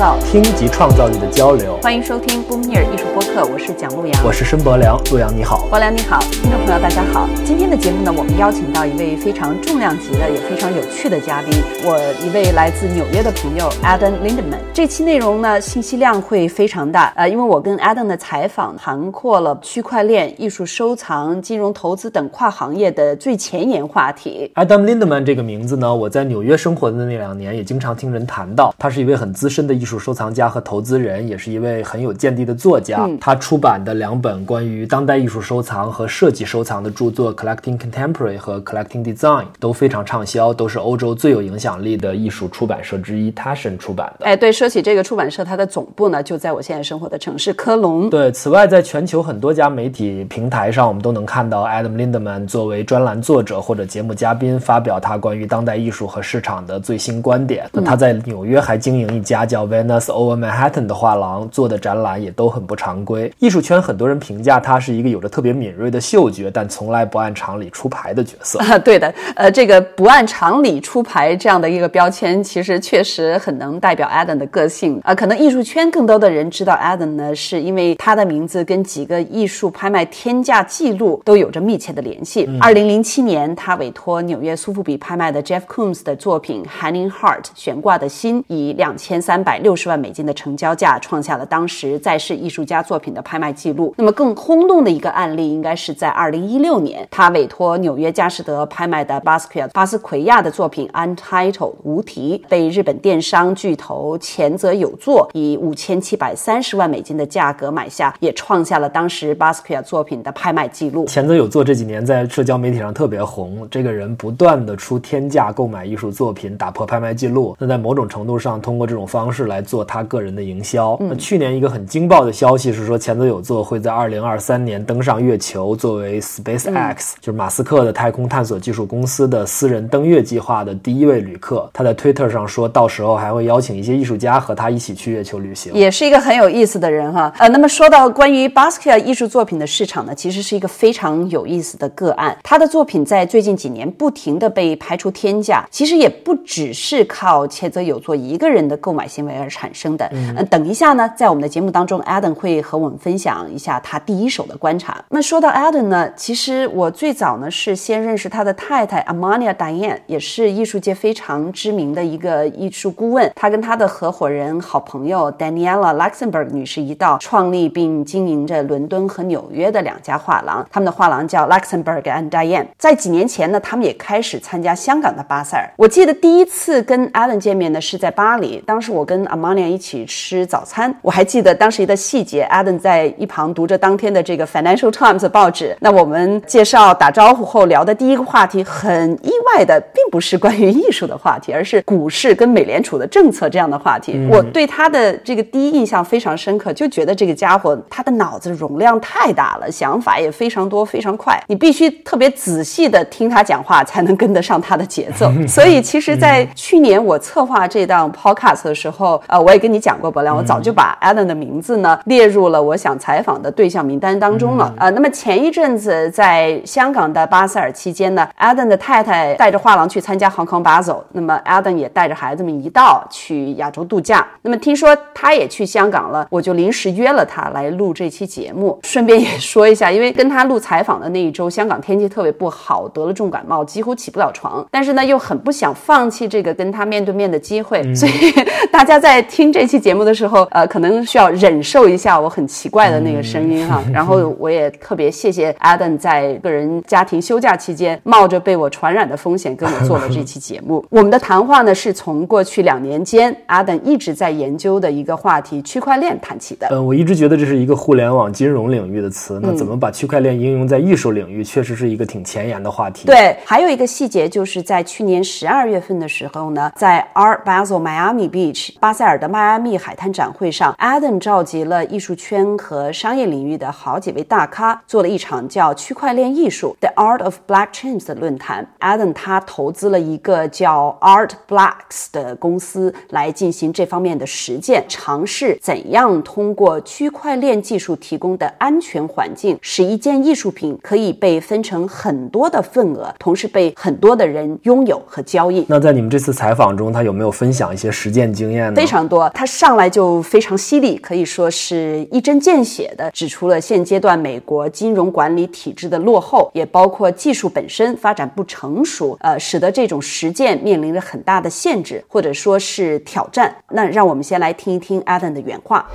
听及创造力的交流。欢迎收听 Boom Here 艺术播客，我是蒋璐阳，我是申博良。陆阳你好，博良你好，听众朋友大家好。今天的节目呢，我们邀请到一位非常重量级的，也非常有趣的嘉宾，我一位来自纽约的朋友 Adam Lindeman。这期内容呢，信息量会非常大，呃，因为我跟 Adam 的采访涵括了区块链、艺术收藏、金融投资等跨行业的最前沿话题。Adam Lindeman 这个名字呢，我在纽约生活的那两年也经常听人谈到。他是一位很资深的艺术收藏家和投资人，也是一位很有见地的作家。他出版的两本关于当代艺术收藏和设计收藏的著作《Collecting Contemporary》和《Collecting Design》都非常畅销，都是欧洲最有影响力的艺术出版社之一 Taschen 出版的。哎，对，说起这个出版社，它的总部呢就在我现在生活的城市科隆。对，此外，在全球很多家媒体平台上，我们都能看到 Adam Lindeman 作为专栏作者或者节目嘉宾，发表他关于当代艺术和市场的最新观点。那他在纽约还经营一家叫 Venus Over Manhattan 的画廊，做的展览也都很不常规。艺术圈很多人评价他是一个有着特别敏锐的嗅觉，但从来不按常理出牌的角色。啊，对的，呃，这个不按常理出牌这样的一个标签，其实确实很能代表 Adam 的个性啊。可能艺术圈更多的人知道 Adam 呢，是因为他的名字跟几个艺术拍卖天价记录都有着密切的联系。二零零七年，他委托纽约苏富比拍卖的 Jeff Koons 的作品《Hanging Heart》悬挂的心以两千三百六六十万美金的成交价，创下了当时在世艺术家作品的拍卖记录。那么更轰动的一个案例，应该是在二零一六年，他委托纽约佳士得拍卖的巴斯奎巴斯奎亚的作品《Untitled》无题，被日本电商巨头前泽有作以五千七百三十万美金的价格买下，也创下了当时巴斯奎亚作品的拍卖记录。前泽有作这几年在社交媒体上特别红，这个人不断的出天价购买艺术作品，打破拍卖记录。那在某种程度上，通过这种方式来做他个人的营销。那去年一个很惊爆的消息是说，前泽有作会在二零二三年登上月球，作为 SpaceX 就是马斯克的太空探索技术公司的私人登月计划的第一位旅客。他在 Twitter 上说到时候还会邀请一些艺术家和他一起去月球旅行，也是一个很有意思的人哈。呃，那么说到关于 Basquiat 艺术作品的市场呢，其实是一个非常有意思的个案。他的作品在最近几年不停的被排除天价，其实也不只是靠前泽有作一个人的购买行为而产生的。嗯，等一下呢，在我们的节目当中，Adam 会和我们分享一下他第一手的观察。那说到 Adam 呢，其实我最早呢是先认识他的太太 Amania Diane，也是艺术界非常知名的一个艺术顾问。他跟他的合伙人、好朋友 Daniela Luxembourg 女士一道创立并经营着伦敦和纽约的两家画廊。他们的画廊叫 Luxembourg and Diane。在几年前呢，他们也开始参加香港的巴塞尔。我记得第一次跟 Adam 见面呢是在巴黎，当时我跟 Amania 一起吃早餐。我还记得当时的细节，Adam 在一旁读着当天的这个 Financial Times 报纸。那我们介绍打招呼后聊的第一个话题，很意外的并不是关于艺术的话题，而是股市跟美联储的政策这样的话题。我对他的这个第一印象非常深刻，就觉得这个家伙他的脑子容量太大了，想法也非常多，非常快。你必须特别仔细的听他讲话，才能跟得上他的节奏。所以，其实，在去年我策划这档 podcast 的时候，呃，我也跟你讲过，伯良，我早就把 Adam 的名字呢列入了我想采访的对象名单当中了。呃，那么前一阵子在香港的巴塞尔期间呢，Adam 的太太带着画廊去参加 Hong Kong Basel，那么 Adam 也带着孩子们一道去亚洲度假。那么听说他也去香港了，我就临时约了他来录这期节目。顺便也说一下，因为跟他录采访的那一周，香港天气特别不好，得了重感冒，几乎起不了床。但是呢，又很不想放弃这个跟他面对面的机会，所以 大家在听这期节目的时候，呃，可能需要忍受一下我很奇怪的那个声音哈。然后我也特别谢谢 Adam 在个人家庭休假期间，冒着被我传染的风险跟我做了这期节目。我们的谈话呢，是从过去两年间 Adam 一直在研究的一个话题——区块链谈起的。嗯，我一直觉得这是一个互联网金融领域的词，那怎么把区块链应用在艺术领域，确实是一个挺前沿的话题。对，还有一个细节就是在去年十二月份的时候呢，在 Art Basel Miami Beach 巴塞尔的迈阿密海滩展会上，Adam 召集了艺术圈和商业领域的好几位大咖，做了一场叫“区块链艺术 The Art of Blockchains” 的论坛。Adam 他投资了一个叫 Art Blocks 的公司来进行这方面的实践，尝试怎样通过区块链技术提供的安全环境，使一件艺术品可以被分成很多的份额，同时被很多的人拥有和交易。那在你们这次采访中，他有没有分享一些实践经验呢？非常多。他上来就非常犀利，可以说是一针见血的指出了现阶段美国金融管理体制的落后，也包括技术本身发展不成熟，呃，使得这种实践面临着很大的限制，或者说是挑战。那让我们先来听一听 Adam 的原话。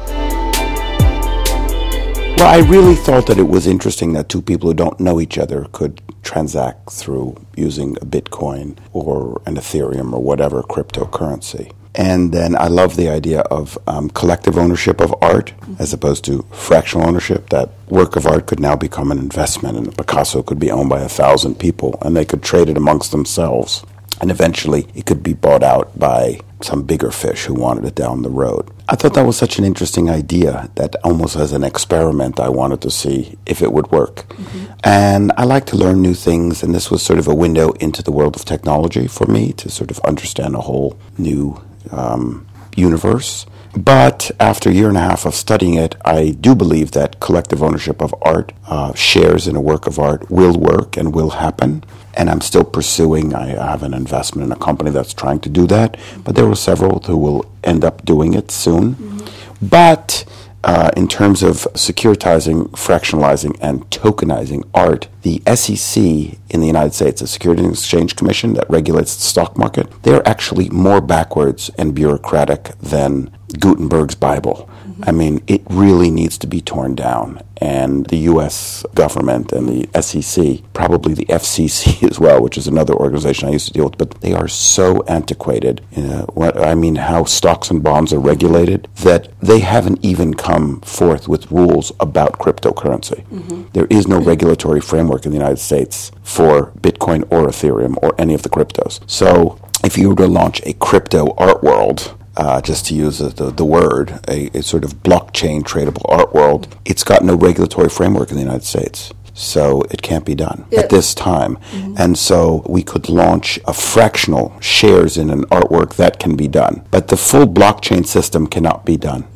Well, I really thought that it was interesting that two people who don't know each other could transact through using a Bitcoin or an Ethereum or whatever cryptocurrency. And then I love the idea of um, collective ownership of art as opposed to fractional ownership. That work of art could now become an investment, and Picasso could be owned by a thousand people, and they could trade it amongst themselves. And eventually, it could be bought out by some bigger fish who wanted it down the road. I thought that was such an interesting idea that almost as an experiment, I wanted to see if it would work. Mm-hmm. And I like to learn new things, and this was sort of a window into the world of technology for me to sort of understand a whole new um, universe. But after a year and a half of studying it, I do believe that collective ownership of art, uh, shares in a work of art, will work and will happen. And I'm still pursuing, I have an investment in a company that's trying to do that. But there were several who will end up doing it soon. Mm-hmm. But uh, in terms of securitizing, fractionalizing, and tokenizing art, the SEC in the United States, the Securities and Exchange Commission that regulates the stock market, they're actually more backwards and bureaucratic than Gutenberg's Bible. Mm-hmm. I mean, it really needs to be torn down. And the U.S. government and the SEC, probably the FCC as well, which is another organization I used to deal with, but they are so antiquated. Uh, what, I mean, how stocks and bonds are regulated that they haven't even come forth with rules about cryptocurrency. Mm-hmm. There is no regulatory framework in the United States for Bitcoin or Ethereum or any of the cryptos. So if you were to launch a crypto art world, uh, just to use the, the word, a, a, sort of blockchain tradable art world, it's got no regulatory framework in the United States. So it can't be done at this time. Mm-hmm. And so we could launch a fractional shares in an artwork that can be done. But the full blockchain system cannot be done.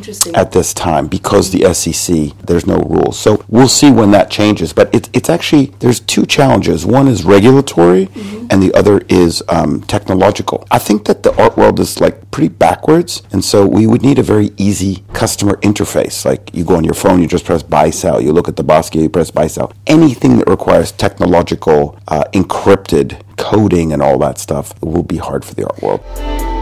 Interesting. At this time, because the SEC, there's no rules. So we'll see when that changes. But it, it's actually, there's two challenges. One is regulatory, mm-hmm. and the other is um, technological. I think that the art world is like pretty backwards. And so we would need a very easy customer interface. Like you go on your phone, you just press buy, sell. You look at the Basquiat, you press buy, sell. Anything that requires technological, uh, encrypted coding and all that stuff will be hard for the art world.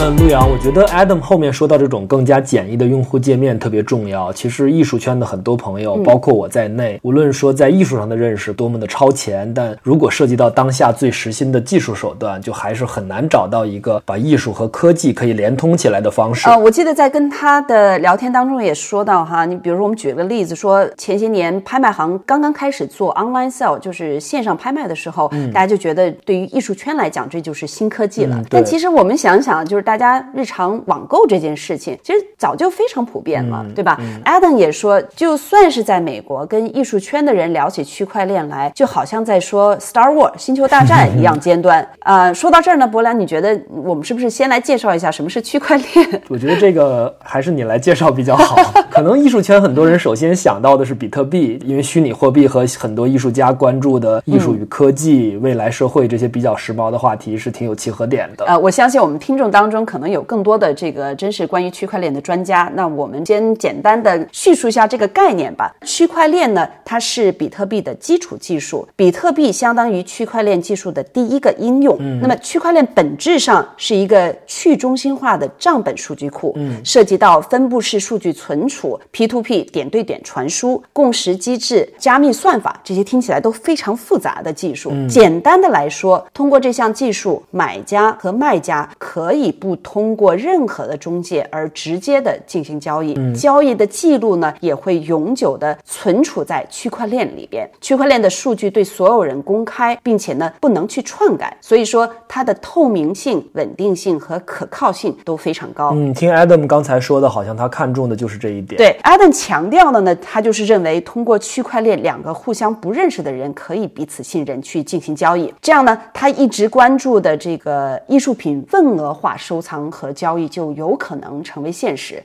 嗯，陆阳，我觉得 Adam 后面说到这种更加简易的用户界面特别重要。其实艺术圈的很多朋友，包括我在内，无论说在艺术上的认识多么的超前，但如果涉及到当下最实心的技术手段，就还是很难找到一个把艺术和科技可以连通起来的方式。呃，我记得在跟他的聊天当中也说到哈，你比如说我们举个例子，说前些年拍卖行刚刚开始做 online sale，就是线上拍卖的时候，大家就觉得对于艺术圈来讲这就是新科技了。但其实我们想想，就是。大家日常网购这件事情，其实早就非常普遍了，对吧？Adam 也说，就算是在美国，跟艺术圈的人聊起区块链来，就好像在说 Star War 星球大战一样 尖端。啊，说到这儿呢，博兰，你觉得我们是不是先来介绍一下什么是区块链？我觉得这个还是你来介绍比较好。可能艺术圈很多人首先想到的是比特币，因为虚拟货币和很多艺术家关注的艺术与科技、未来社会这些比较时髦的话题是挺有契合点的。呃，我相信我们听众当中。可能有更多的这个真是关于区块链的专家，那我们先简单的叙述一下这个概念吧。区块链呢，它是比特币的基础技术，比特币相当于区块链技术的第一个应用。嗯，那么区块链本质上是一个去中心化的账本数据库，嗯，涉及到分布式数据存储、P2P 点对点传输、共识机制、加密算法这些听起来都非常复杂的技术。简单的来说，通过这项技术，买家和卖家可以不不通过任何的中介而直接的进行交易，交易的记录呢也会永久的存储在区块链里边。区块链的数据对所有人公开，并且呢不能去篡改，所以说它的透明性、稳定性和可靠性都非常高。嗯，听 Adam 刚才说的，好像他看重的就是这一点。对，Adam 强调的呢，他就是认为通过区块链，两个互相不认识的人可以彼此信任去进行交易。这样呢，他一直关注的这个艺术品份额化收。收藏和交易就有可能成为现实。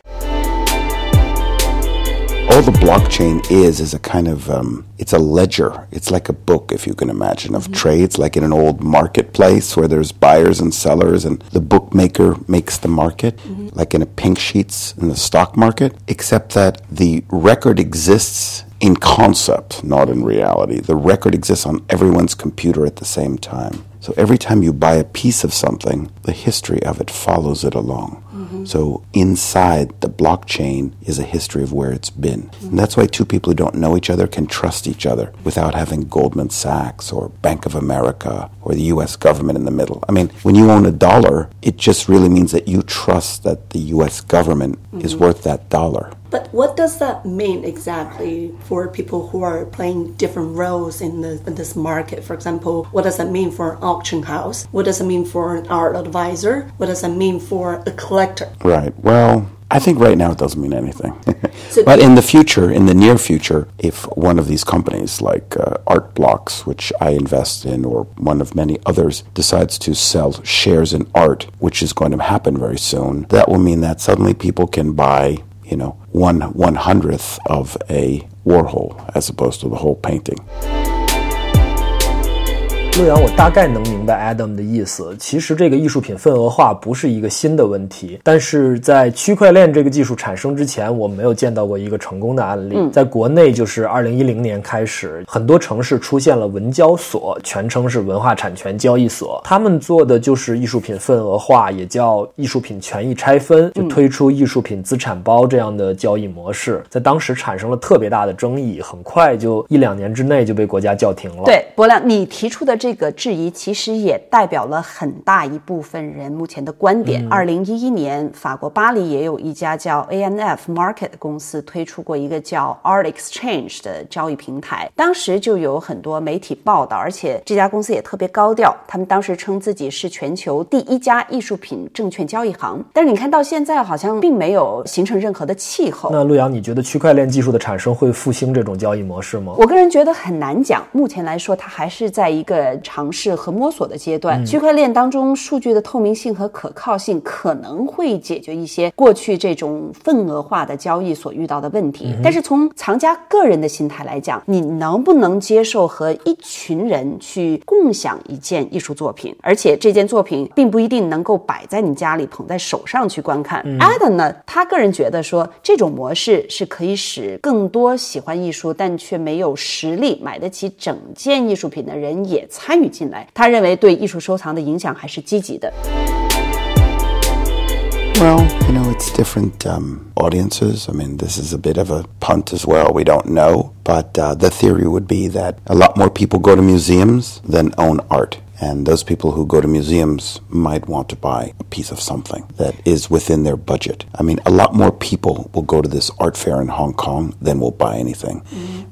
all the blockchain is is a kind of um, it's a ledger. It's like a book, if you can imagine, of trades, like in an old marketplace where there's buyers and sellers, and the bookmaker makes the market, like in a pink sheets in the stock market. Except that the record exists in concept, not in reality. The record exists on everyone's computer at the same time. so every time you buy a piece of something, the history of it follows it along. Mm-hmm. So inside the blockchain is a history of where it's been. Mm-hmm. And that's why two people who don't know each other can trust each other without having Goldman Sachs or Bank of America or the US government in the middle. I mean, when you own a dollar, it just really means that you trust that the US government is mm-hmm. worth that dollar. But what does that mean exactly for people who are playing different roles in, the, in this market? For example, what does that mean for an auction house? What does it mean for an art advisor? What does that mean for a collector? Right. Well, I think right now it doesn't mean anything. So but in the future, in the near future, if one of these companies like uh, Art Blocks, which I invest in, or one of many others, decides to sell shares in art, which is going to happen very soon, that will mean that suddenly people can buy, you know, one one hundredth of a Warhol as opposed to the whole painting. 陆阳，我大概能明白 Adam 的意思。其实这个艺术品份额化不是一个新的问题，但是在区块链这个技术产生之前，我没有见到过一个成功的案例。在国内，就是二零一零年开始，很多城市出现了文交所，全称是文化产权交易所。他们做的就是艺术品份额化，也叫艺术品权益拆分，就推出艺术品资产包这样的交易模式，在当时产生了特别大的争议，很快就一两年之内就被国家叫停了。对，博亮，你提出的这个质疑，其实也代表了很大一部分人目前的观点。二零一一年，法国巴黎也有一家叫 ANF Market 的公司推出过一个叫 Art Exchange 的交易平台，当时就有很多媒体报道，而且这家公司也特别高调，他们当时称自己是全球第一家艺术品证券交易行。但是你看到现在，好像并没有形成任何的气候。那陆阳，你觉得区块链技术的产生会复兴这种交易模式吗？我个人觉得很难讲，目前来说，它还是在一个尝试和摸索的阶段。区块链当中数据的透明性和可靠性可能会解决一些过去这种份额化的交易所遇到的问题，但是从藏家个人的心态来讲，你能不能接受和一群人去共享一件艺术作品，而且这件作品并不一定能够摆在你家里捧在手上去观看。Adam 呢，他个人觉得说这种模式是可以使更多喜欢艺术但却没有实力买得起整件艺术品的人也参与进来。他认为对艺术收藏的影响还是积极的。 Well, you know, it's different um, audiences. I mean, this is a bit of a punt as well. We don't know. But uh, the theory would be that a lot more people go to museums than own art. And those people who go to museums might want to buy a piece of something that is within their budget. I mean, a lot more people will go to this art fair in Hong Kong than will buy anything.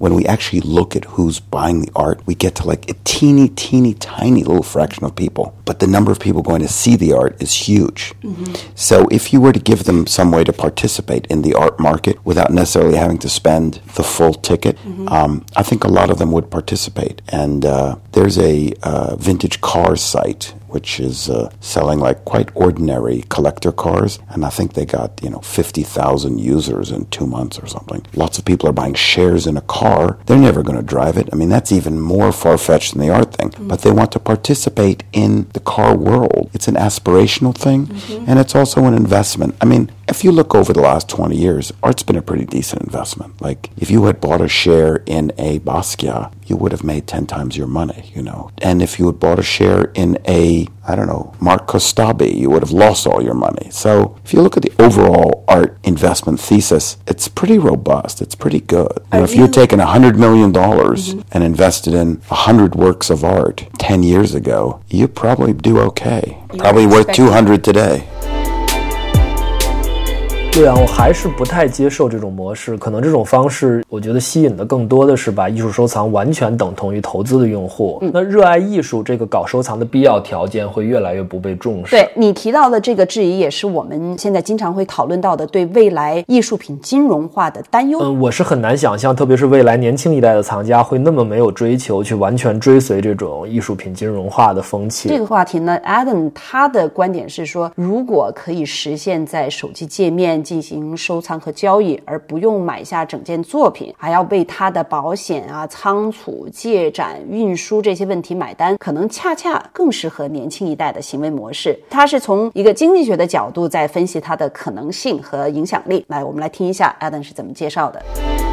When we actually look at who's buying the art, we get to like a teeny, teeny, tiny little fraction of people. But the number of people going to see the art is huge. So if you were to give them some way to participate in the art market without necessarily having to spend the full ticket, um, I think a lot of them would participate. And uh, there's a uh, vintage car site which is uh, selling like quite ordinary collector cars, and I think they got you know fifty thousand users in two months or something. Lots of people are buying shares in a car. They're never going to drive it. I mean, that's even more far fetched than the art thing. But they want to participate in the car world. It's an aspirational thing, and it's also an investment. I mean, if you look over the last 20 years, art's been a pretty decent investment. Like, if you had bought a share in a Basquiat, you would have made 10 times your money, you know. And if you had bought a share in a, I don't know, Mark Kostabi, you would have lost all your money. So if you look at the overall art investment thesis, it's pretty robust. It's pretty good. You know, if you had taken $100 million mm-hmm. and invested in 100 works of art 10 years ago, you'd probably do okay. Probably worth expecting- 200 today. 对啊，我还是不太接受这种模式。可能这种方式，我觉得吸引的更多的是把艺术收藏完全等同于投资的用户。那热爱艺术这个搞收藏的必要条件会越来越不被重视。对你提到的这个质疑，也是我们现在经常会讨论到的对未来艺术品金融化的担忧。嗯，我是很难想象，特别是未来年轻一代的藏家会那么没有追求，去完全追随这种艺术品金融化的风气。这个话题呢，Adam 他的观点是说，如果可以实现在手机界面进行收藏和交易，而不用买下整件作品，还要为他的保险啊、仓储、借展、运输这些问题买单，可能恰恰更适合年轻一代的行为模式。他是从一个经济学的角度在分析它的可能性和影响力。来，我们来听一下 Adam 是怎么介绍的。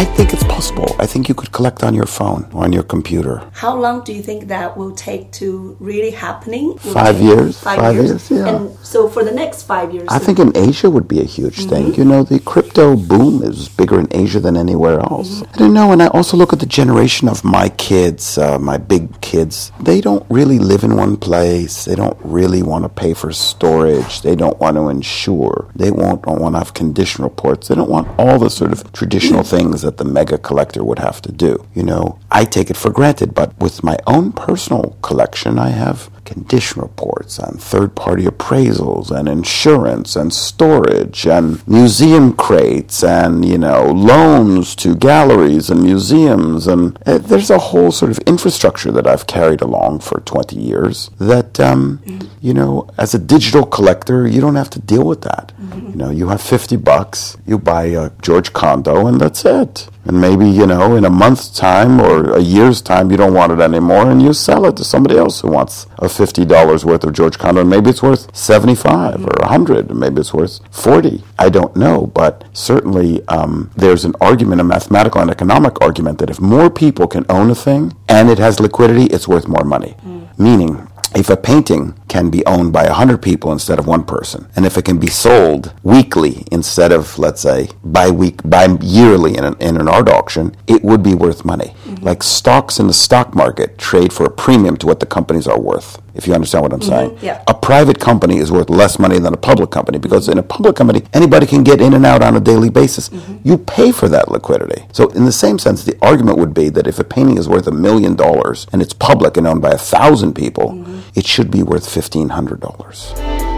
I think it's possible. I think you could collect on your phone or on your computer. How long do you think that will take to really happening? Will Five years, Five, five years. years, yeah. And so for the next five years, I think in Asia would be a huge mm-hmm. thing. You know, the crypto boom is bigger in Asia than anywhere mm-hmm. else. I don't know. And I also look at the generation of my kids, uh, my big kids. They don't really live in one place. They don't really want to pay for storage. They don't want to insure. They won't don't want to have condition reports. They don't want all the sort of traditional mm. things that the mega collector would have to do. You know, I take it for granted, but with my own personal collection, I have condition reports and third party appraisals and insurance and storage and museum crates and, you know, loans to galleries and museums. And uh, there's a whole sort of infrastructure that I've carried along for 20 years that, um, you know, as a digital collector, you don't have to deal with that. You know, you have 50 bucks, you buy a George Condo, and that's it. And maybe, you know, in a month's time or a year's time, you don't want it anymore, and you sell it to somebody else who wants a $50 worth of George Condo, and maybe it's worth 75 or 100, or maybe it's worth 40. I don't know, but certainly um, there's an argument, a mathematical and economic argument, that if more people can own a thing and it has liquidity, it's worth more money. Meaning, if a painting can be owned by 100 people instead of one person, and if it can be sold weekly instead of, let's say, bi week, bi yearly in an, in an art auction, it would be worth money. Like stocks in the stock market trade for a premium to what the companies are worth, if you understand what I'm mm-hmm. saying. yeah. A private company is worth less money than a public company because mm-hmm. in a public company, anybody can get in and out on a daily basis. Mm-hmm. You pay for that liquidity. So, in the same sense, the argument would be that if a painting is worth a million dollars and it's public and owned by a thousand people, it should be worth $1,500.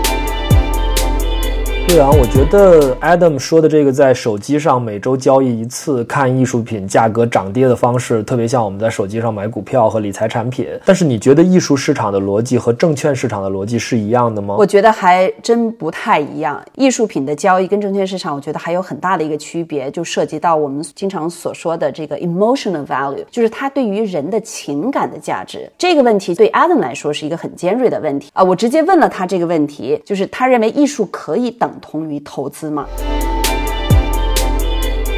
对啊，我觉得 Adam 说的这个在手机上每周交易一次看艺术品价格涨跌的方式，特别像我们在手机上买股票和理财产品。但是你觉得艺术市场的逻辑和证券市场的逻辑是一样的吗？我觉得还真不太一样。艺术品的交易跟证券市场，我觉得还有很大的一个区别，就涉及到我们经常所说的这个 emotional value，就是它对于人的情感的价值。这个问题对 Adam 来说是一个很尖锐的问题啊！我直接问了他这个问题，就是他认为艺术可以等同于投资吗？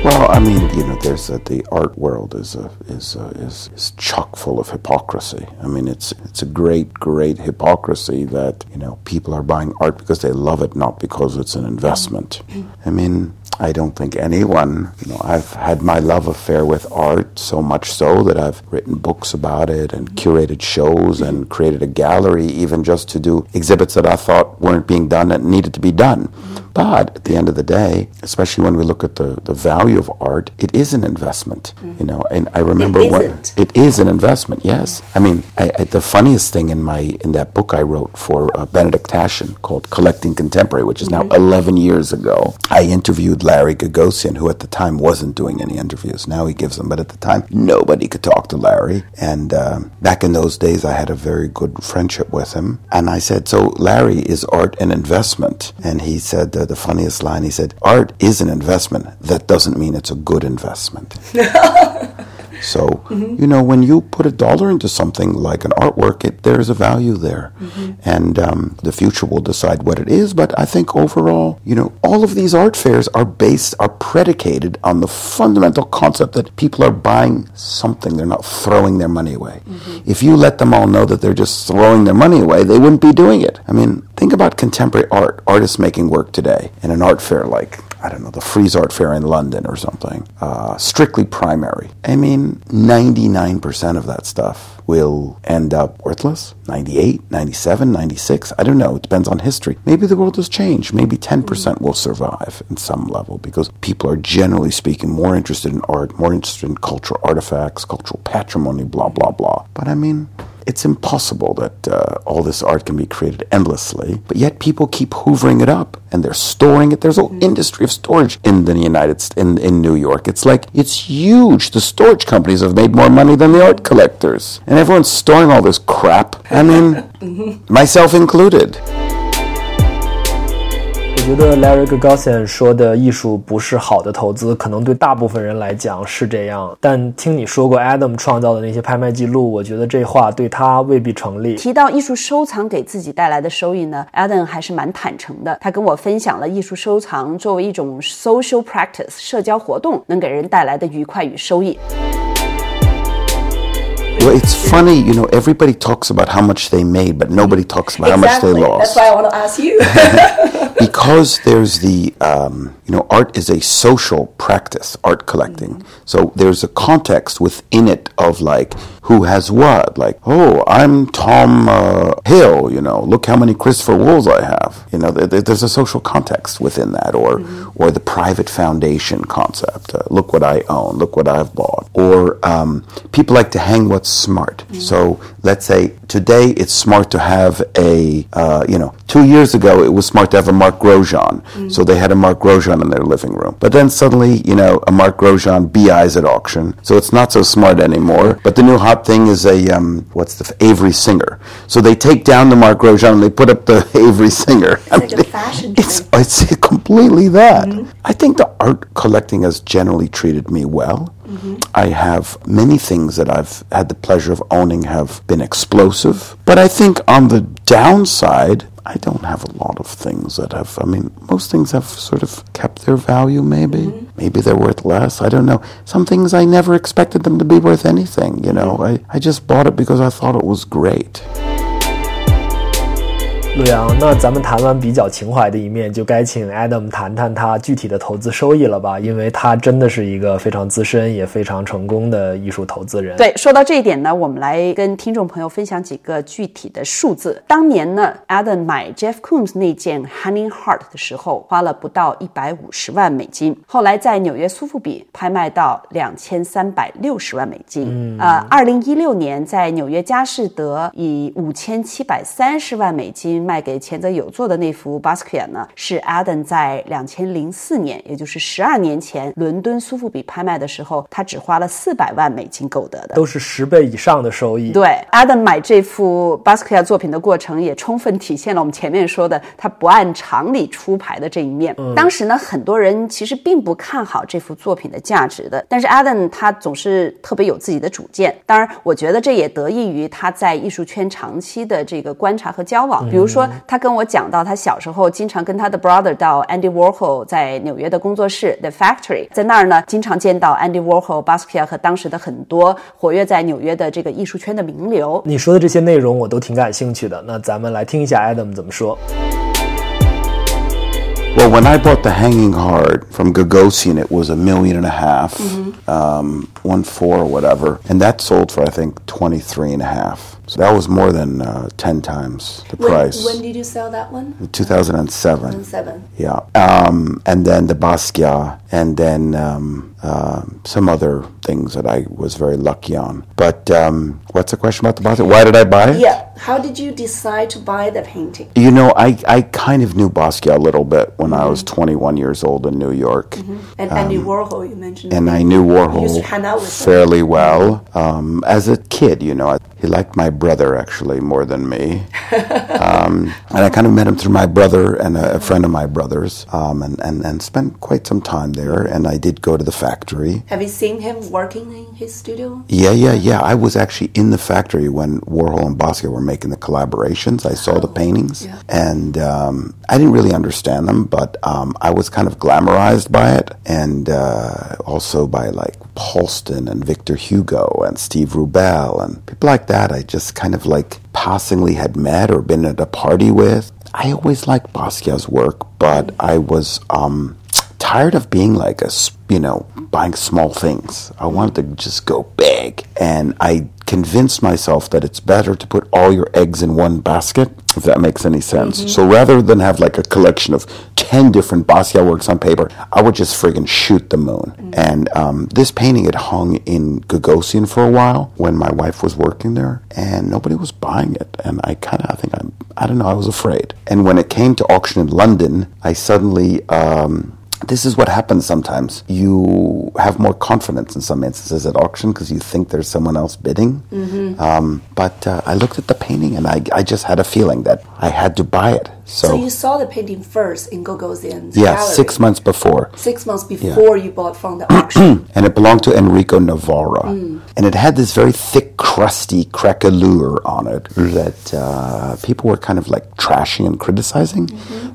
Well, I mean, you know, there's a, the art world is a, is a, is is chock full of hypocrisy. I mean, it's it's a great, great hypocrisy that you know people are buying art because they love it, not because it's an investment. I mean. I don't think anyone, you know, I've had my love affair with art so much so that I've written books about it and curated shows and created a gallery even just to do exhibits that I thought weren't being done that needed to be done. But at the end of the day, especially when we look at the, the value of art, it is an investment, you know, and I remember It it is an investment, yes. I mean, I, I, the funniest thing in my in that book I wrote for uh, Benedikt Taschen called Collecting Contemporary, which is now 11 years ago, I interviewed Larry Gagosian, who at the time wasn't doing any interviews. Now he gives them, but at the time nobody could talk to Larry. And um, back in those days, I had a very good friendship with him. And I said, "So Larry, is art an investment?" And he said uh, the funniest line. He said, "Art is an investment. That doesn't mean it's a good investment." So, you know, when you put a dollar into something like an artwork, it, there's a value there. And um, the future will decide what it is. But I think overall, you know, all of these art fairs are based, are predicated on the fundamental concept that people are buying something. They're not throwing their money away. If you let them all know that they're just throwing their money away, they wouldn't be doing it. I mean, think about contemporary art, artists making work today in an art fair like I don't know, the Frieze Art Fair in London or something, uh, strictly primary. I mean, 99% of that stuff will end up worthless. 98, 97, 96. I don't know. It depends on history. Maybe the world has changed. Maybe 10% will survive in some level because people are generally speaking more interested in art, more interested in cultural artifacts, cultural patrimony, blah, blah, blah. But I mean, it's impossible that uh, all this art can be created endlessly, but yet people keep hoovering it up and they're storing it. There's a whole industry of storage in the United States, in, in New York. It's like, it's huge. The storage companies have made more money than the art collectors. And everyone's storing all this crap. I mean, myself included. 觉得 Larry Gagosian 说的艺术不是好的投资，可能对大部分人来讲是这样。但听你说过 Adam 创造的那些拍卖记录，我觉得这话对他未必成立。提到艺术收藏给自己带来的收益呢，Adam 还是蛮坦诚的。他跟我分享了艺术收藏作为一种 social practice 社交活动能给人带来的愉快与收益。Well, it's funny, you know, everybody talks about how much they made, but nobody talks about exactly. how much they lost. That's why I want to ask you. because there's the, um, you know, art is a social practice, art collecting. Mm-hmm. So there's a context within it of like who has what. Like, oh, I'm Tom uh, Hill, you know, look how many Christopher Wools I have. You know, there, there's a social context within that, or mm-hmm. Or the private foundation concept. Uh, look what I own, look what I've bought. Or um, people like to hang what's smart. Mm-hmm. So let's say today it's smart to have a, uh, you know, two years ago it was smart to have a Mark Grotjahn. Mm-hmm. So they had a Mark Grotjahn in their living room. But then suddenly, you know, a Mark Grotjahn BI's at auction. So it's not so smart anymore. But the new hot thing is a, um, what's the, Avery Singer. So they take down the Mark Grotjahn and they put up the Avery Singer. It's like a fashion it's, it's completely that. Mm-hmm. I think the art collecting has generally treated me well. Mm-hmm. I have many things that I've had the pleasure of owning have been explosive. But I think on the downside, I don't have a lot of things that have, I mean, most things have sort of kept their value, maybe. Mm-hmm. Maybe they're worth less. I don't know. Some things I never expected them to be worth anything, you know. Mm-hmm. I, I just bought it because I thought it was great. 陆阳，那咱们谈完比较情怀的一面，就该请 Adam 谈谈他具体的投资收益了吧？因为他真的是一个非常资深也非常成功的艺术投资人。对，说到这一点呢，我们来跟听众朋友分享几个具体的数字。当年呢，Adam 买 Jeff Koons 那件 Honey Heart 的时候，花了不到一百五十万美金，后来在纽约苏富比拍卖到两千三百六十万美金。嗯，呃，二零一六年在纽约佳士得以五千七百三十万美金。卖给前泽有作的那幅 Basquiat 呢，是 Adam 在两千零四年，也就是十二年前伦敦苏富比拍卖的时候，他只花了四百万美金购得的，都是十倍以上的收益。对，Adam 买这幅 Basquiat 作品的过程，也充分体现了我们前面说的他不按常理出牌的这一面。当时呢，很多人其实并不看好这幅作品的价值的，但是 Adam 他总是特别有自己的主见。当然，我觉得这也得益于他在艺术圈长期的这个观察和交往，比如。说他跟我讲到，他小时候经常跟他的 brother 到 Andy Warhol 在纽约的工作室 The Factory，在那儿呢，经常见到 Andy Warhol、Basquiat 和当时的很多活跃在纽约的这个艺术圈的名流。你说的这些内容我都挺感兴趣的，那咱们来听一下 Adam 怎么说。Well, when I bought the Hanging Heart from Gagosian, it was a million and a half, mm-hmm. um, one four or whatever, and that sold for I think twenty three and a half. So that was more than uh, 10 times the when, price. When did you sell that one? 2007. 2007. Yeah. Um, and then the Basquiat, and then um, uh, some other things that I was very lucky on. But um, what's the question about the Basquiat? Why did I buy it? Yeah. How did you decide to buy the painting? You know, I, I kind of knew Basquiat a little bit when mm-hmm. I was 21 years old in New York. Mm-hmm. And Andy um, Warhol, you mentioned. And I knew Warhol fairly well. Um, as a kid, you know, he liked my brother actually more than me. um, and I kind of met him through my brother and a, a friend of my brother's um, and, and, and spent quite some time there. And I did go to the factory. Have you seen him working in his studio? Yeah, yeah, yeah. I was actually in the factory when Warhol and Basquiat were making the collaborations. I saw oh, the paintings. Yeah. And um, I didn't really understand them, but um, I was kind of glamorized by it. And uh, also by like Halston and Victor Hugo and Steve Rubell and people like that. I just kind of like passingly had met or been at a party with. I always liked Basquiat's work, but I was um, tired of being like a, you know, buying small things. I wanted to just go big. And I convinced myself that it's better to put all your eggs in one basket, if that makes any sense. Mm-hmm. So rather than have like a collection of 10 different Basquiat works on paper, I would just friggin' shoot the moon. Mm-hmm. And um, this painting had hung in Gagosian for a while when my wife was working there, and nobody was buying it. And I kind of, I think I'm, I don't know, I was afraid. And when it came to auction in London, I suddenly, um, this is what happens sometimes. You have more confidence in some instances at auction because you think there's someone else bidding. Mm-hmm. Um, but uh, I looked at the painting and I, I just had a feeling that I had to buy it So, So you saw the painting first in Gogo's Gogosian's yeah, gallery. six months before. Six months before you bought from the auction. and it belonged to Enrico Navarra. And it had this very thick, crusty craquelure on it that uh, people were kind of like trashing and criticizing.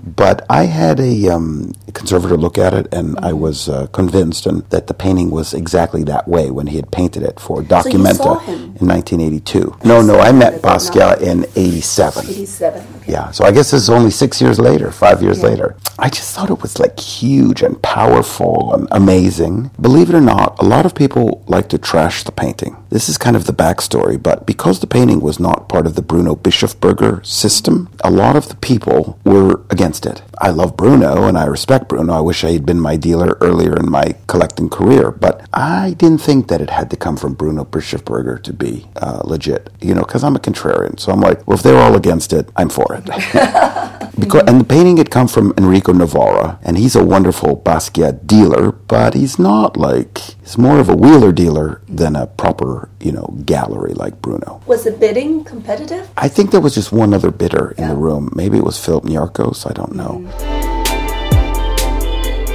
But I had a um, conservator look at it, and I was uh, convinced and, that the painting was exactly that way when he had painted it for Documenta him? in 1982. No, no, I met Basquiat in 87. 87. Okay. Yeah, so I guess this is only six years later, five years later. I just thought it was like huge and powerful and amazing. Believe it or not, a lot of people like to trash the painting. This is kind of the backstory, but because the painting was not part of the Bruno Bischofberger system, a lot of the people were against it. I love Bruno and I respect Bruno. I wish I had been my dealer earlier in my collecting career, but I didn't think that it had to come from Bruno Bischofberger to be uh, legit, you know, because I'm a contrarian. So I'm like, well, if they're all against it, I'm for it. because, and the painting had come from Enrico Navarra, and he's a wonderful Basquiat dealer, but he's not like, he's more of a wheeler dealer than a proper, you know, gallery like Bruno. Was the bidding competitive? I think there was just one other bidder in the room. Maybe it was Philip Niarchos, I don't know. Mm.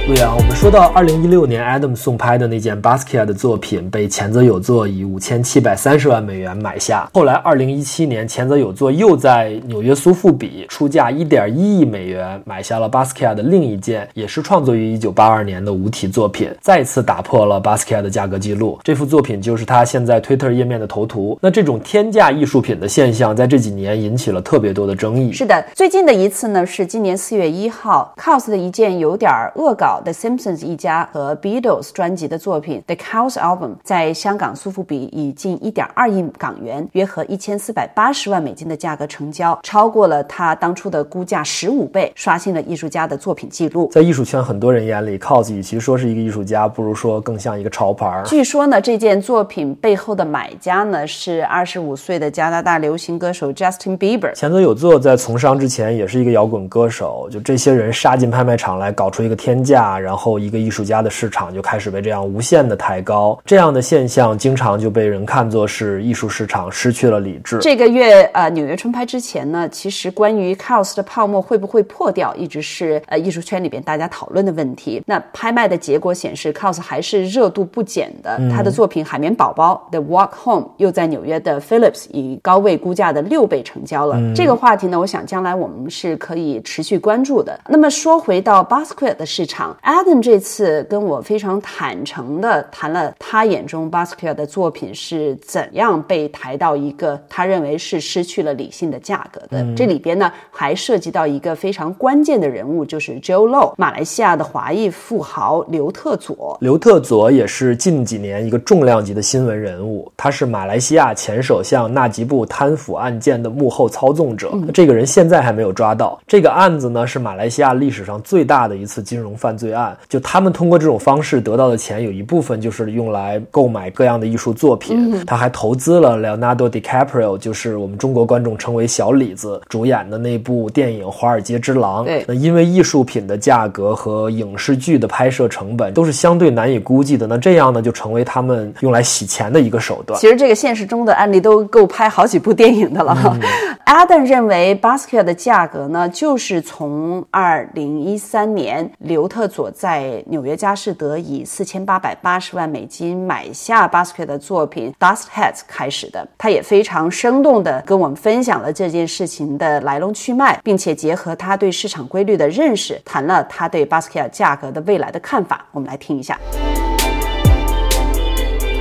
对啊，我们说到二零一六年 Adam 送拍的那件 Basquiat 的作品被前泽友作以五千七百三十万美元买下。后来二零一七年，前泽友作又在纽约苏富比出价一点一亿美元买下了 Basquiat 的另一件，也是创作于一九八二年的无题作品，再次打破了 Basquiat 的价格记录。这幅作品就是他现在 Twitter 页面的头图。那这种天价艺术品的现象，在这几年引起了特别多的争议。是的，最近的一次呢是今年四月一号，Cos 的一件有点恶搞的 Simpsons 一家和 Beatles 专辑的作品 The Cows Album，在香港苏富比以近一点二亿港元，约合一千四百八十万美金的价格成交，超过了他当初的估价十五倍，刷新了艺术家的作品记录。在艺术圈很多人眼里，Cows 与其说是一个艺术家，不如说更像一个潮牌。据说呢，这件作品背后的买家呢是二十五岁的加拿大流行歌手 Justin Bieber。前泽有作在从商之前也是一个摇滚歌手，就这些人杀进拍卖场来搞出一个天价，然后一个艺术家的市场就开始被这样无限的抬高。这样的现象经常就被人看作是艺术市场失去了理智。这个月呃纽约春拍之前呢，其实关于 Kaws 的泡沫会不会破掉，一直是呃艺术圈里边大家讨论的问题。那拍卖的结果显示，Kaws 还是热度不减的。他的作品《海绵宝宝》The Walk Home 又在纽约的 Phillips 以高位估价的六倍成交了。这个话题呢，我想将来我们是可以持续关注的。那么说回到 Basquiat 的市场，Adam 这次跟我非常坦诚的谈了他眼中 Basquiat 的作品是怎样被抬到一个他认为是失去了理性的价格的。这里边呢，还涉及到一个非常关键的人物，就是 Joe Low，马来西亚的华裔富豪刘特佐。刘特佐也是近几年一个重量级的新闻人物，他是马来西亚前首相纳吉布贪腐案件的幕后操纵者。这个人现在还没有抓到。这个案子呢，是马来西亚历史上最大的一次金融犯罪案。就他们通过这种方式得到的钱，有一部分就是用来购买各样的艺术作品。他还投资了 Leonardo DiCaprio，就是我们中国观众称为小李子主演的那部电影《华尔街之狼》。对那因为艺术品的价格和影视剧的拍摄成本都是相对难以估计的，那这样呢，就成为他们用来洗钱的一个手段。其实这个现实中的案例都够拍好几部电影的了。Adam 认为 Basquiat 的价格呢，就是从二零一三年刘特佐在纽约佳士得以四千八百八十万美金买下 Basquiat 的作品 Dust Heads 开始的。他也非常生动地跟我们分享了这件事情的来龙去脉，并且结合他对市场规律的认识，谈了他对 Basquiat 价格的未来的看法。我们来听一下。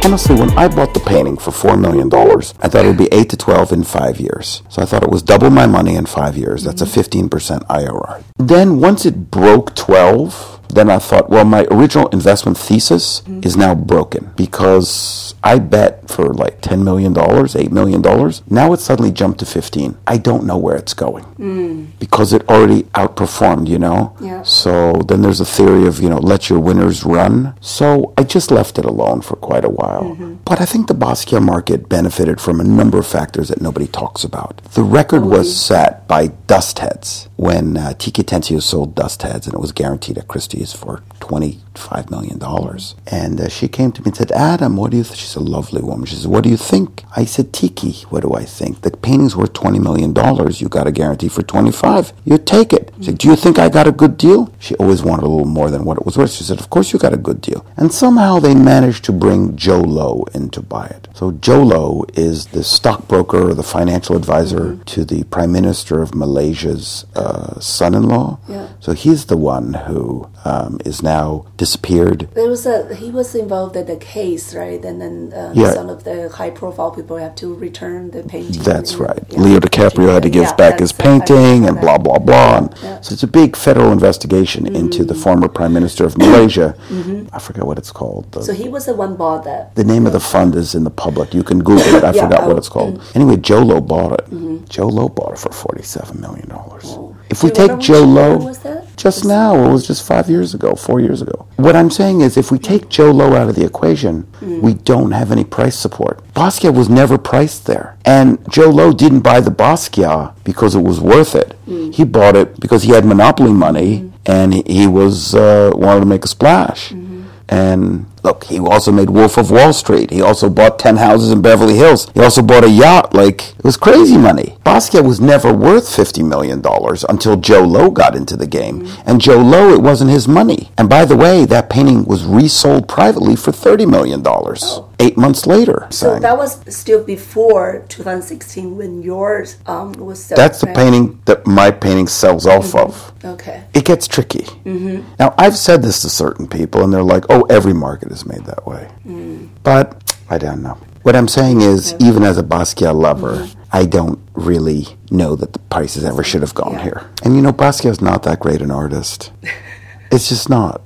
Honestly, when I bought the painting for $4 million, I thought it would be 8 to 12 in five years. So I thought it was double my money in five years. That's a 15% IRR. Then once it broke 12, then I thought, well, my original investment thesis mm-hmm. is now broken because I bet for like $10 million, $8 million. Now it's suddenly jumped to 15. I don't know where it's going mm. because it already outperformed, you know? Yeah. So then there's a theory of, you know, let your winners run. So I just left it alone for quite a while. Mm-hmm. But I think the Basquiat market benefited from a number of factors that nobody talks about. The record was set by dust heads. When uh, Tiqui Atencio sold Dust Heads, and it was guaranteed at Christie's for $25 million. And uh, she came to me and said, Adam, what do you think? She's a lovely woman. She said, what do you think? I said, Tiqui, what do I think? The painting's worth $20 million. You got a guarantee for 25 You take it. She said, do you think I got a good deal? She always wanted a little more than what it was worth. She said, of course you got a good deal. And somehow they managed to bring Jho Low in to buy it. So Jho Low is the stockbroker or the financial advisor to the Prime Minister of Malaysia's uh, son-in-law. Yeah. So he's the one who um, is now disappeared. There was a he was involved in the case, right? And then uh, Yeah. some of the high-profile people have to return the painting. That's and- right. yeah. Leo DiCaprio had to give Yeah, back his painting and blah blah blah. And. So it's a big federal investigation into the former prime minister of Malaysia. I forget what it's called. The- Mm-hmm. So he was the one bought that. The name of the fund is in the public. You can Google it. I forgot what oh, it's called. Anyway, Jho Low bought it. Mm-hmm. Jho Low bought it for forty-seven million dollars. If we take Joe which year Low, just Just- now, it was just five years ago, four years ago. What I'm saying is, if we take Jho Low out of the equation, Mm. we don't have any price support. Basquiat was never priced there, and Jho Low didn't buy the Basquiat because it was worth it. Mm. He bought it because he had monopoly money, and he, he was uh, wanted to make a splash. Mm-hmm. And look, he also made Wolf of Wall Street. He also bought 10 houses in Beverly Hills. He also bought a yacht. Like, it was crazy money. Basquiat was never worth $50 million until Jho Low got into the game. Mm-hmm. And Jho Low, it wasn't his money. And by the way, that painting was resold privately for $30 million oh. eight months later. So that was still before 2016 when yours um, was sold. That's the right? painting that my painting sells off mm-hmm. of. Okay. It gets tricky. Mm-hmm. Now, I've said this to certain people, and they're like, oh, every market is made that way. But I don't know. What I'm saying is, even as a Basquiat lover, mm-hmm. I don't really know that the prices ever should have gone Yeah. here. And you know, Basquiat's not that great an artist. it's just not.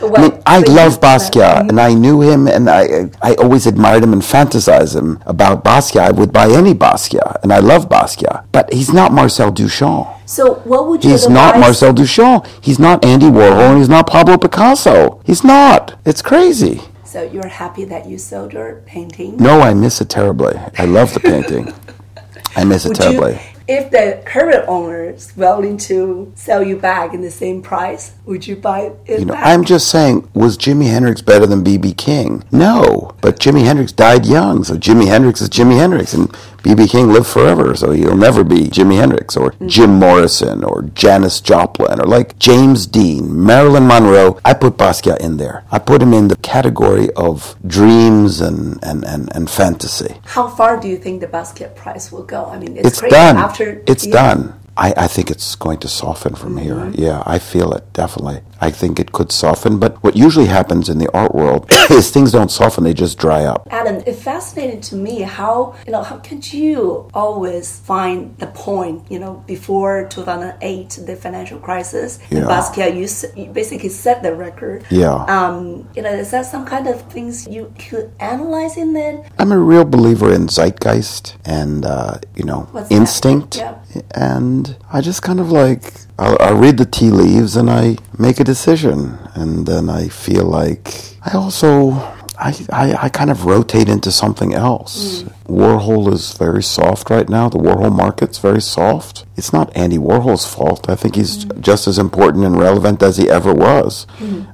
I mean, I love Basquiat, and I knew him, and I I always admired him and fantasized him about Basquiat. I would buy any Basquiat, and I love Basquiat, but he's not Marcel Duchamp. So what would you He's not Marcel Duchamp. He's not Andy Warhol, and he's not Pablo Picasso. He's not. It's crazy. So you're happy that you sold your painting? No, I miss it terribly. I love the painting. I miss it Would terribly. you, if the current owner is willing to sell you back in the same price, would you buy it You know, back? I'm just saying, was Jimi Hendrix better than B.B. King? No, but Jimi Hendrix died young, so Jimi Hendrix is Jimi Hendrix, and B.B. King lived forever, so he'll never be Jimi Hendrix or mm-hmm. Jim Morrison or Janis Joplin or like James Dean, Marilyn Monroe. I put Basquiat in there. I put him in the category of dreams and, and, and, and fantasy. How far do you think the Basquiat price will go? I mean, it's, It's done. after it's yeah. done. I, I think it's going to soften from here. Yeah, I feel it definitely. I think it could soften, but what usually happens in the art world is things don't soften; they just dry up. Adam, it fascinated to me how you know how could you always find the point you know before 2008 the financial crisis in Yeah. Basquiat you, s- you basically set the record Yeah. um you know is that some kind of things you could analyze in that I'm a real believer in zeitgeist and uh, you know What's instinct, Yeah. and I just kind of like I'll, I'll read the tea leaves and I make a decision, and then I feel like I also I, I, I kind of rotate into something else. Mm. Warhol is very soft right now. The Warhol market's very soft. It's not Andy Warhol's fault. I think he's just as important and relevant as he ever was.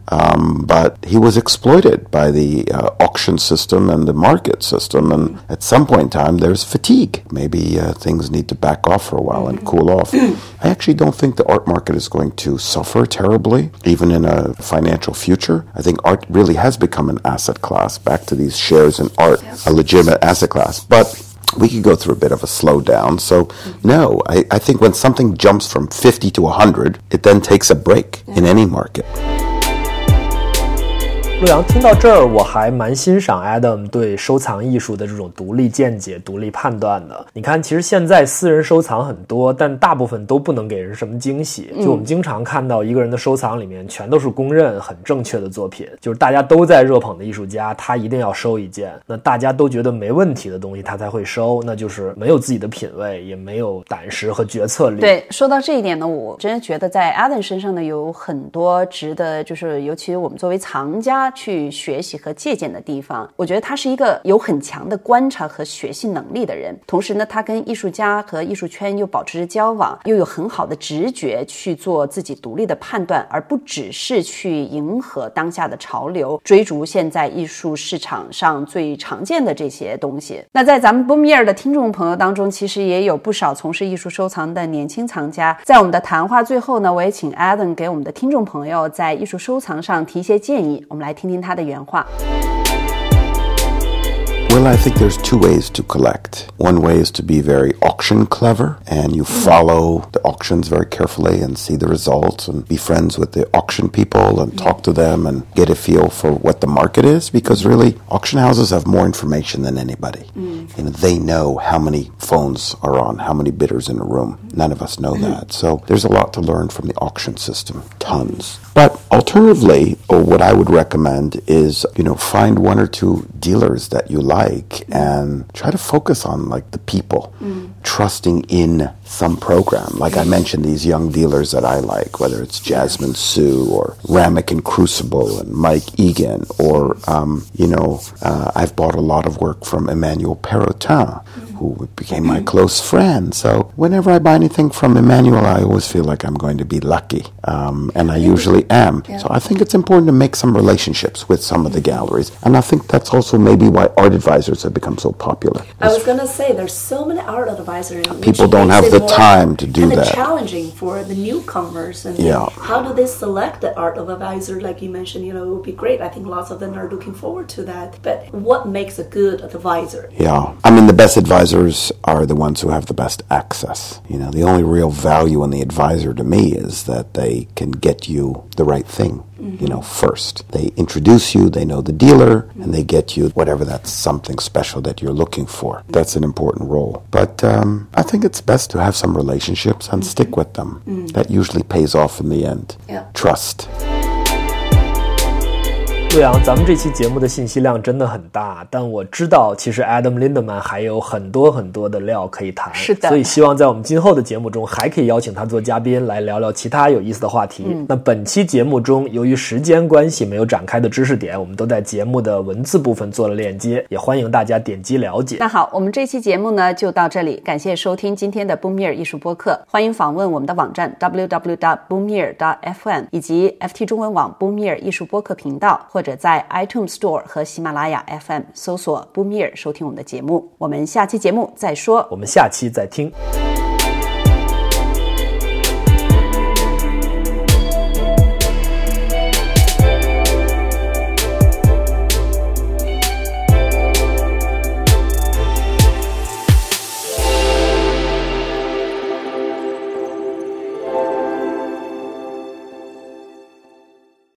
Um, but he was exploited by the uh, auction system and the market system. And at some point in time, there's fatigue. Maybe uh, things need to back off for a while and cool off. I actually don't think the art market is going to suffer terribly, even in a financial future. I think art really has become an asset class, back to these shares in art, a legitimate asset class. But we could go through a bit of a slowdown. So, no, I, I think when something jumps from 50 to 100, it then takes a break in any market. 陆阳听到这儿，我还蛮欣赏 Adam 对收藏艺术的这种独立见解、独立判断的。你看，其实现在私人收藏很多，但大部分都不能给人什么惊喜。就我们经常看到一个人的收藏里面全都是公认很正确的作品，就是大家都在热捧的艺术家，他一定要收一件。那大家都觉得没问题的东西，他才会收，那就是没有自己的品味，也没有胆识和决策力。对，说到这一点呢，我真的觉得在 Adam 身上呢有很多值得，就是尤其我们作为藏家去学习和借鉴的地方。我觉得他是一个有很强的观察和学习能力的人，同时呢，他跟艺术家和艺术圈又保持着交往，又有很好的直觉去做自己独立的判断，而不只是去迎合当下的潮流，追逐现在艺术市场上最常见的这些东西。那在咱们 Boom Year 的听众朋友当中，其实也有不少从事艺术收藏的年轻藏家。在我们的谈话最后呢，我也请 Adam 给我们的听众朋友在艺术收藏上提一些建议。我们来听听他的原话。Well, I think there's two ways to collect. One way is to be very auction clever, and you follow the auctions very carefully and see the results and be friends with the auction people and talk to them and get a feel for what the market is because really auction houses have more information than anybody. Mm. You know, they know how many phones are on, how many bidders in a room. None of us know that. So there's a lot to learn from the auction system, tons. But alternatively, or what I would recommend is, you know, find one or two dealers that you like like and try to focus on like the people mm. Trusting in some program like i mentioned these young dealers that i like whether it's Jasmin Tsou or Ramiken Crucible and mike egan or um, you know uh, i've bought a lot of work from emmanuel perrotin mm who became my close friend. So whenever I buy anything from Emmanuel, I always feel like I'm going to be lucky, um, and I usually am. Yeah. So I think it's important to make some relationships with some of the galleries, and I think that's also maybe why art advisors have become so popular. I was going to say there's so many art advisors. People don't have the time to do that. Challenging for the newcomers, and yeah. how do they select the art of advisor? Like you mentioned, you know, it would be great. I think lots of them are looking forward to that. But what makes a good advisor? Yeah, I mean the best advisors are the ones who have the best access. You know, the only real value in the advisor to me is that they can get you the right thing. Mm-hmm. You know, first they introduce you, they know the dealer, mm-hmm. and they get you whatever that's something special that you're looking for. That's an important role. But um, I think it's best to have some relationships and mm-hmm. stick with them. Mm. That usually pays off in the end. Yeah. Trust. 陆阳，咱们这期节目的信息量真的很大，但我知道其实 Adam Lindemann 还有很多很多的料可以谈，是的，所以希望在我们今后的节目中还可以邀请他做嘉宾来聊聊其他有意思的话题。那本期节目中，由于时间关系没有展开的知识点，我们都在节目的文字部分做了链接，也欢迎大家点击了解。那好，我们这期节目呢就到这里，感谢收听今天的 Boomir 艺术播客，欢迎访问我们的网站 www.boomier.fm 以及 FT 中文网 Boomir 艺术播客频道，或者在 iTunes。Store 和喜马拉雅 FM 搜索布米尔收听我们的节目，我们下期节目再说。我们下期再听。